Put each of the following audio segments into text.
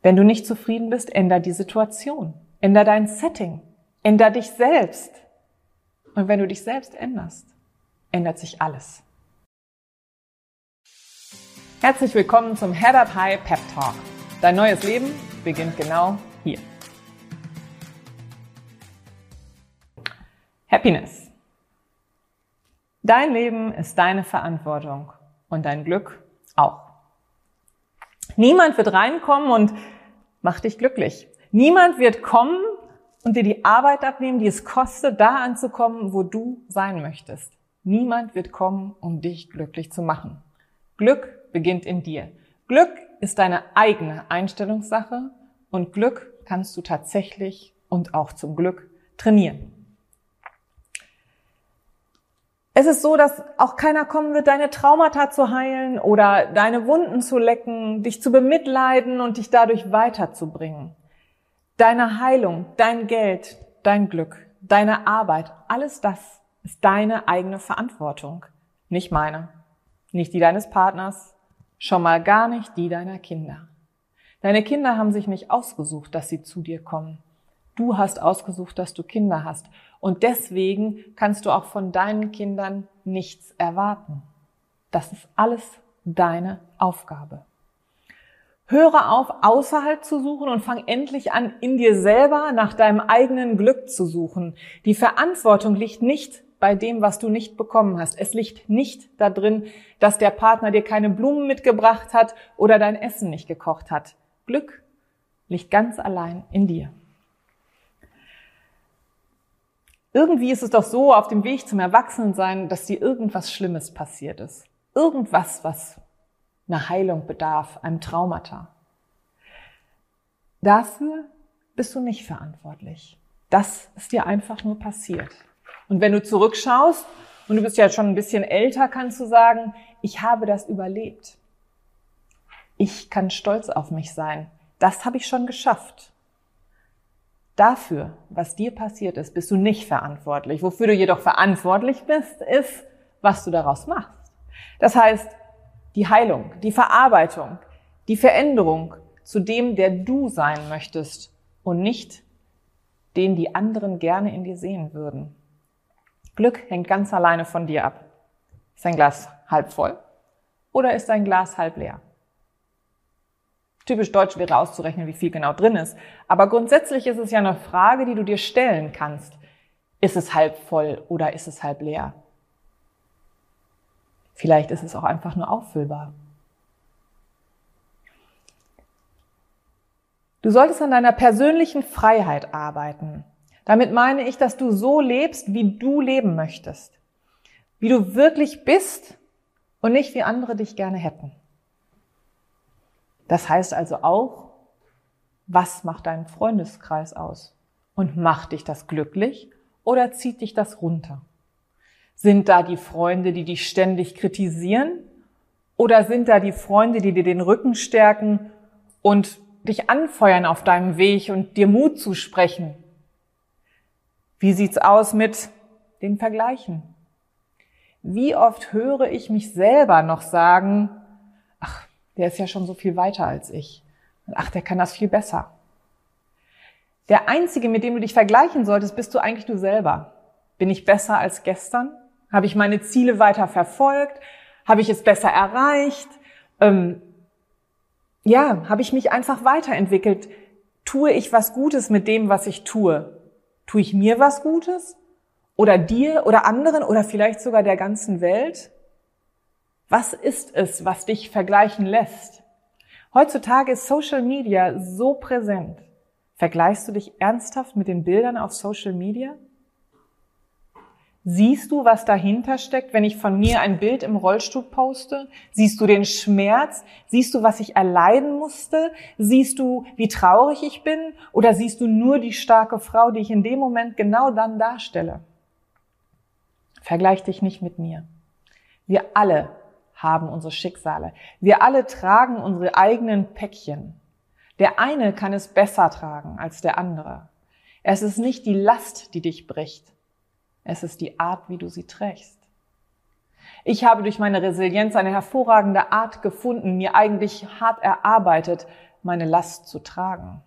Wenn du nicht zufrieden bist, änder die Situation, änder dein Setting, änder dich selbst. Und wenn du dich selbst änderst, ändert sich alles. Herzlich willkommen zum Head Up High Pep Talk. Dein neues Leben beginnt genau hier. Happiness. Dein Leben ist deine Verantwortung und dein Glück auch. Niemand wird reinkommen und macht dich glücklich. Niemand wird kommen und dir die Arbeit abnehmen, die es kostet, da anzukommen, wo du sein möchtest. Niemand wird kommen, um dich glücklich zu machen. Glück beginnt in dir. Glück ist deine eigene Einstellungssache und Glück kannst du tatsächlich und auch zum Glück trainieren. Es ist so, dass auch keiner kommen wird, deine Traumata zu heilen oder deine Wunden zu lecken, dich zu bemitleiden und dich dadurch weiterzubringen. Deine Heilung, dein Geld, dein Glück, deine Arbeit, alles das ist deine eigene Verantwortung, nicht meine, nicht die deines Partners, schon mal gar nicht die deiner Kinder. Deine Kinder haben sich nicht ausgesucht, dass sie zu dir kommen. Du hast ausgesucht, dass du Kinder hast. Und deswegen kannst du auch von deinen Kindern nichts erwarten. Das ist alles deine Aufgabe. Höre auf, außerhalb zu suchen und fang endlich an, in dir selber nach deinem eigenen Glück zu suchen. Die Verantwortung liegt nicht bei dem, was du nicht bekommen hast. Es liegt nicht da drin, dass der Partner dir keine Blumen mitgebracht hat oder dein Essen nicht gekocht hat. Glück liegt ganz allein in dir. Irgendwie ist es doch so auf dem Weg zum Erwachsenensein, dass dir irgendwas Schlimmes passiert ist. Irgendwas, was einer Heilung bedarf, einem Traumata. Dafür bist du nicht verantwortlich. Das ist dir einfach nur passiert. Und wenn du zurückschaust und du bist ja schon ein bisschen älter, kannst du sagen, ich habe das überlebt. Ich kann stolz auf mich sein. Das habe ich schon geschafft. Dafür, was dir passiert ist, bist du nicht verantwortlich. Wofür du jedoch verantwortlich bist, ist, was du daraus machst. Das heißt, die Heilung, die Verarbeitung, die Veränderung zu dem, der du sein möchtest und nicht den die anderen gerne in dir sehen würden. Glück hängt ganz alleine von dir ab. Ist dein Glas halb voll oder ist dein Glas halb leer? Typisch deutsch wäre auszurechnen, wie viel genau drin ist. Aber grundsätzlich ist es ja eine Frage, die du dir stellen kannst. Ist es halb voll oder ist es halb leer? Vielleicht ist es auch einfach nur auffüllbar. Du solltest an deiner persönlichen Freiheit arbeiten. Damit meine ich, dass du so lebst, wie du leben möchtest. Wie du wirklich bist und nicht wie andere dich gerne hätten. Das heißt also auch, was macht deinen Freundeskreis aus? Und macht dich das glücklich oder zieht dich das runter? Sind da die Freunde, die dich ständig kritisieren? Oder sind da die Freunde, die dir den Rücken stärken und dich anfeuern auf deinem Weg und dir Mut zusprechen? Wie sieht's aus mit den Vergleichen? Wie oft höre ich mich selber noch sagen, ach, der ist ja schon so viel weiter als ich. ach, der kann das viel besser. Der Einzige, mit dem du dich vergleichen solltest, bist du eigentlich du selber. Bin ich besser als gestern? Habe ich meine Ziele weiter verfolgt? Habe ich es besser erreicht? Ähm, ja, habe ich mich einfach weiterentwickelt? Tue ich was Gutes mit dem, was ich tue? Tue ich mir was Gutes? Oder dir oder anderen oder vielleicht sogar der ganzen Welt? Was ist es, was dich vergleichen lässt? Heutzutage ist Social Media so präsent. Vergleichst du dich ernsthaft mit den Bildern auf Social Media? Siehst du, was dahinter steckt, wenn ich von mir ein Bild im Rollstuhl poste? Siehst du den Schmerz? Siehst du, was ich erleiden musste? Siehst du, wie traurig ich bin? Oder siehst du nur die starke Frau, die ich in dem Moment genau dann darstelle? Vergleich dich nicht mit mir. Wir alle haben unsere Schicksale. Wir alle tragen unsere eigenen Päckchen. Der eine kann es besser tragen als der andere. Es ist nicht die Last, die dich bricht. Es ist die Art, wie du sie trägst. Ich habe durch meine Resilienz eine hervorragende Art gefunden, mir eigentlich hart erarbeitet, meine Last zu tragen.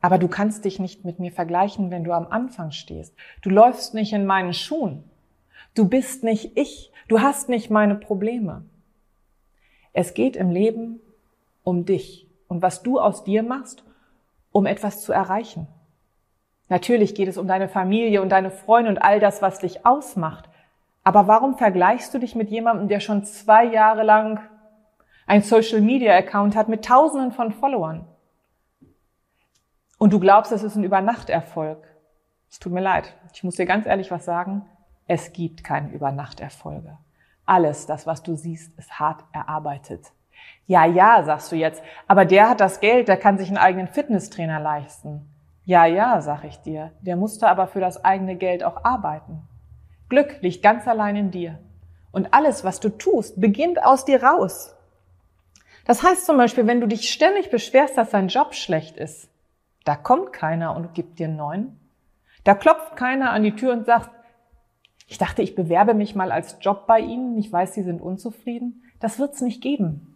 Aber du kannst dich nicht mit mir vergleichen, wenn du am Anfang stehst. Du läufst nicht in meinen Schuhen. Du bist nicht ich. Du hast nicht meine Probleme. Es geht im Leben um dich und was du aus dir machst, um etwas zu erreichen. Natürlich geht es um deine Familie und deine Freunde und all das, was dich ausmacht. Aber warum vergleichst du dich mit jemandem, der schon zwei Jahre lang ein Social Media Account hat mit Tausenden von Followern? Und du glaubst, es ist ein Übernachterfolg. Es tut mir leid. Ich muss dir ganz ehrlich was sagen. Es gibt keine Übernachterfolge. Alles, das, was du siehst, ist hart erarbeitet. Ja, ja, sagst du jetzt, aber der hat das Geld, der kann sich einen eigenen Fitnesstrainer leisten. Ja, ja, sag ich dir, der musste aber für das eigene Geld auch arbeiten. Glück liegt ganz allein in dir. Und alles, was du tust, beginnt aus dir raus. Das heißt zum Beispiel, wenn du dich ständig beschwerst, dass dein Job schlecht ist, da kommt keiner und gibt dir einen neuen. Da klopft keiner an die Tür und sagt, ich dachte, ich bewerbe mich mal als Job bei Ihnen, ich weiß, Sie sind unzufrieden. Das wird's nicht geben.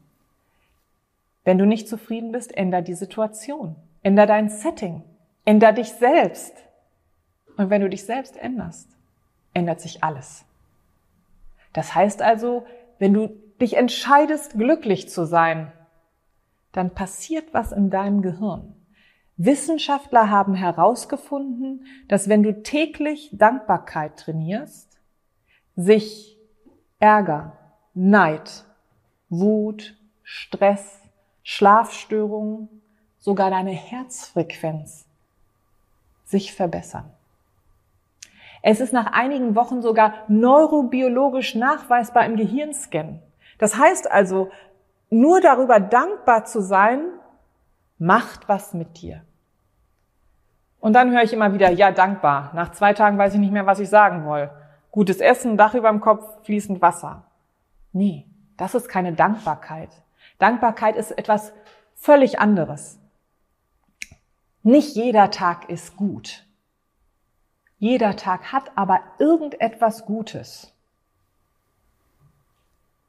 Wenn du nicht zufrieden bist, änder die Situation, änder dein Setting. Änder dich selbst. Und wenn du dich selbst änderst, ändert sich alles. Das heißt also, wenn du dich entscheidest, glücklich zu sein, dann passiert was in deinem Gehirn. Wissenschaftler haben herausgefunden, dass wenn du täglich Dankbarkeit trainierst, sich Ärger, Neid, Wut, Stress, Schlafstörungen, sogar deine Herzfrequenz sich verbessern. Es ist nach einigen Wochen sogar neurobiologisch nachweisbar im Gehirnscan. Das heißt also, nur darüber dankbar zu sein, macht was mit dir. Und dann höre ich immer wieder, ja, dankbar. Nach zwei Tagen weiß ich nicht mehr, was ich sagen will. Gutes Essen, Dach über dem Kopf, fließend Wasser. Nee, das ist keine Dankbarkeit. Dankbarkeit ist etwas völlig anderes. Nicht jeder Tag ist gut. Jeder Tag hat aber irgendetwas Gutes.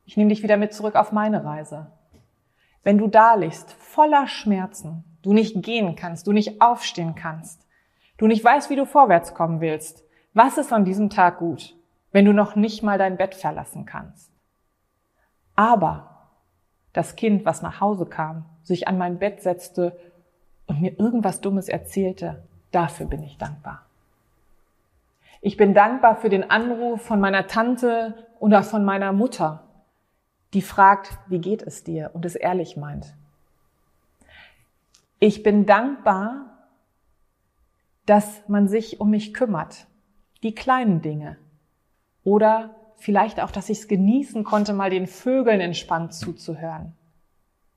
Ich nehme dich wieder mit zurück auf meine Reise. Wenn du da liegst, voller Schmerzen, du nicht gehen kannst, du nicht aufstehen kannst, du nicht weißt, wie du vorwärts kommen willst, was ist an diesem Tag gut, wenn du noch nicht mal dein Bett verlassen kannst? Aber das Kind, was nach Hause kam, sich an mein Bett setzte und mir irgendwas Dummes erzählte, dafür bin ich dankbar. Ich bin dankbar für den Anruf von meiner Tante oder von meiner Mutter, die fragt, wie geht es dir und es ehrlich meint. Ich bin dankbar, dass man sich um mich kümmert, die kleinen Dinge. Oder vielleicht auch, dass ich es genießen konnte, mal den Vögeln entspannt zuzuhören.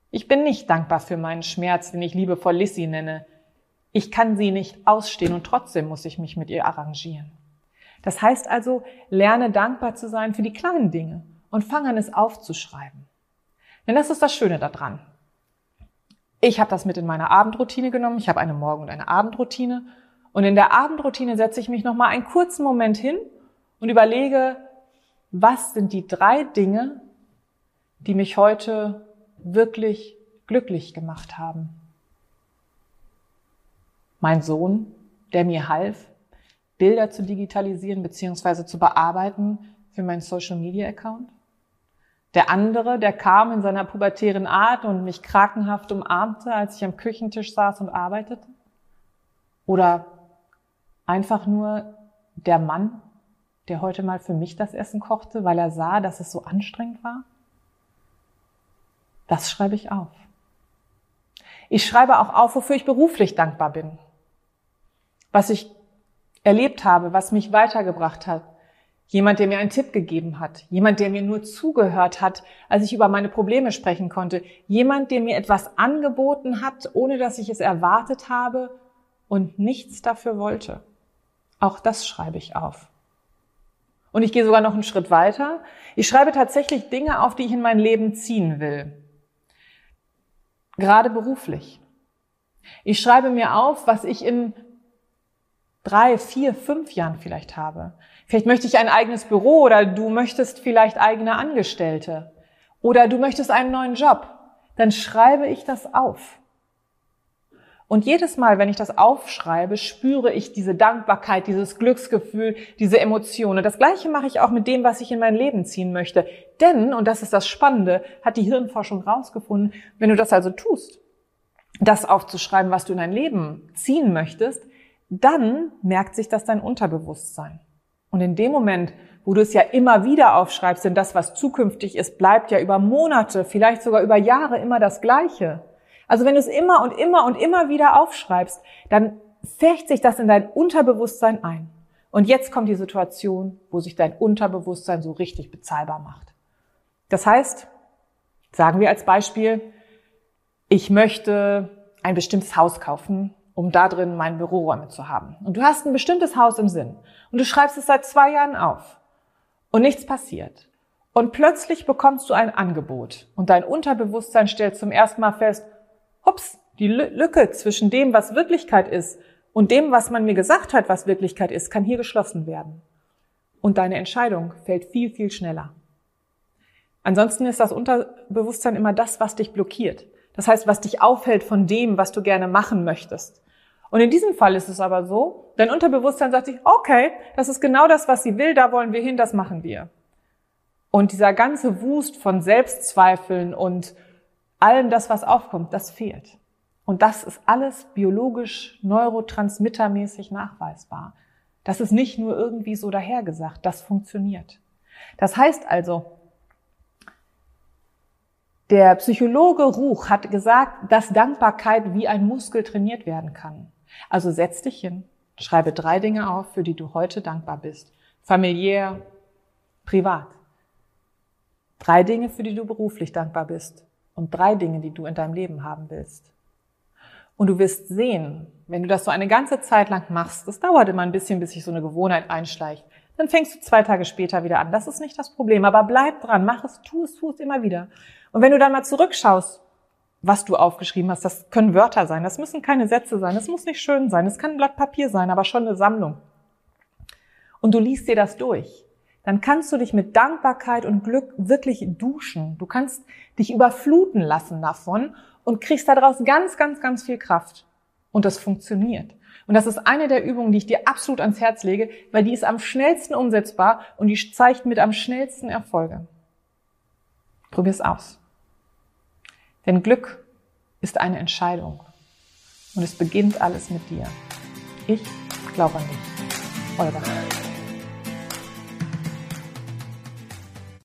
Ich bin nicht dankbar für meinen Schmerz, den ich liebevoll Lissy nenne. Ich kann sie nicht ausstehen und trotzdem muss ich mich mit ihr arrangieren. Das heißt also, lerne dankbar zu sein für die kleinen Dinge und fange an, es aufzuschreiben. Denn das ist das Schöne daran. Ich habe das mit in meine Abendroutine genommen. Ich habe eine Morgen- und eine Abendroutine. Und in der Abendroutine setze ich mich nochmal einen kurzen Moment hin und überlege, was sind die drei Dinge, die mich heute wirklich glücklich gemacht haben. Mein Sohn, der mir half, Bilder zu digitalisieren bzw. zu bearbeiten für meinen Social Media Account. Der andere, der kam in seiner pubertären Art und mich krakenhaft umarmte, als ich am Küchentisch saß und arbeitete. Oder einfach nur der Mann, der heute mal für mich das Essen kochte, weil er sah, dass es so anstrengend war. Das schreibe ich auf. Ich schreibe auch auf, wofür ich beruflich dankbar bin. Was ich erlebt habe, was mich weitergebracht hat. Jemand, der mir einen Tipp gegeben hat. Jemand, der mir nur zugehört hat, als ich über meine Probleme sprechen konnte. Jemand, der mir etwas angeboten hat, ohne dass ich es erwartet habe und nichts dafür wollte. Auch das schreibe ich auf. Und ich gehe sogar noch einen Schritt weiter. Ich schreibe tatsächlich Dinge auf, die ich in mein Leben ziehen will gerade beruflich. Ich schreibe mir auf, was ich in drei, vier, fünf Jahren vielleicht habe. Vielleicht möchte ich ein eigenes Büro oder du möchtest vielleicht eigene Angestellte oder du möchtest einen neuen Job. dann schreibe ich das auf. Und jedes Mal, wenn ich das aufschreibe, spüre ich diese Dankbarkeit, dieses Glücksgefühl, diese Emotionen. Das Gleiche mache ich auch mit dem, was ich in mein Leben ziehen möchte. Denn, und das ist das Spannende, hat die Hirnforschung rausgefunden, wenn du das also tust, das aufzuschreiben, was du in dein Leben ziehen möchtest, dann merkt sich das dein Unterbewusstsein. Und in dem Moment, wo du es ja immer wieder aufschreibst, denn das, was zukünftig ist, bleibt ja über Monate, vielleicht sogar über Jahre immer das Gleiche also wenn du es immer und immer und immer wieder aufschreibst, dann färcht sich das in dein Unterbewusstsein ein. Und jetzt kommt die Situation, wo sich dein Unterbewusstsein so richtig bezahlbar macht. Das heißt, sagen wir als Beispiel, ich möchte ein bestimmtes Haus kaufen, um da drin meine Büroräume zu haben. Und du hast ein bestimmtes Haus im Sinn. Und du schreibst es seit zwei Jahren auf. Und nichts passiert. Und plötzlich bekommst du ein Angebot. Und dein Unterbewusstsein stellt zum ersten Mal fest, ups, die Lücke zwischen dem, was Wirklichkeit ist und dem, was man mir gesagt hat, was Wirklichkeit ist, kann hier geschlossen werden. Und deine Entscheidung fällt viel, viel schneller. Ansonsten ist das Unterbewusstsein immer das, was dich blockiert. Das heißt, was dich aufhält von dem, was du gerne machen möchtest. Und in diesem Fall ist es aber so, dein Unterbewusstsein sagt sich, okay, das ist genau das, was sie will, da wollen wir hin, das machen wir. Und dieser ganze Wust von Selbstzweifeln und allem das, was aufkommt, das fehlt. Und das ist alles biologisch, neurotransmittermäßig nachweisbar. Das ist nicht nur irgendwie so dahergesagt, das funktioniert. Das heißt also, der Psychologe Ruch hat gesagt, dass Dankbarkeit wie ein Muskel trainiert werden kann. Also setz dich hin, schreibe drei Dinge auf, für die du heute dankbar bist. Familiär, privat. Drei Dinge, für die du beruflich dankbar bist und drei Dinge, die du in deinem Leben haben willst. Und du wirst sehen, wenn du das so eine ganze Zeit lang machst, das dauert immer ein bisschen, bis sich so eine Gewohnheit einschleicht, dann fängst du zwei Tage später wieder an. Das ist nicht das Problem, aber bleib dran, mach es, tu es, tu es immer wieder. Und wenn du dann mal zurückschaust, was du aufgeschrieben hast, das können Wörter sein, das müssen keine Sätze sein, das muss nicht schön sein, es kann ein Blatt Papier sein, aber schon eine Sammlung. Und du liest dir das durch dann kannst du dich mit Dankbarkeit und Glück wirklich duschen. Du kannst dich überfluten lassen davon und kriegst daraus ganz, ganz, ganz viel Kraft. Und das funktioniert. Und das ist eine der Übungen, die ich dir absolut ans Herz lege, weil die ist am schnellsten umsetzbar und die zeigt mit am schnellsten Erfolge. Probier's aus. Denn Glück ist eine Entscheidung. Und es beginnt alles mit dir. Ich glaube an dich. Olga.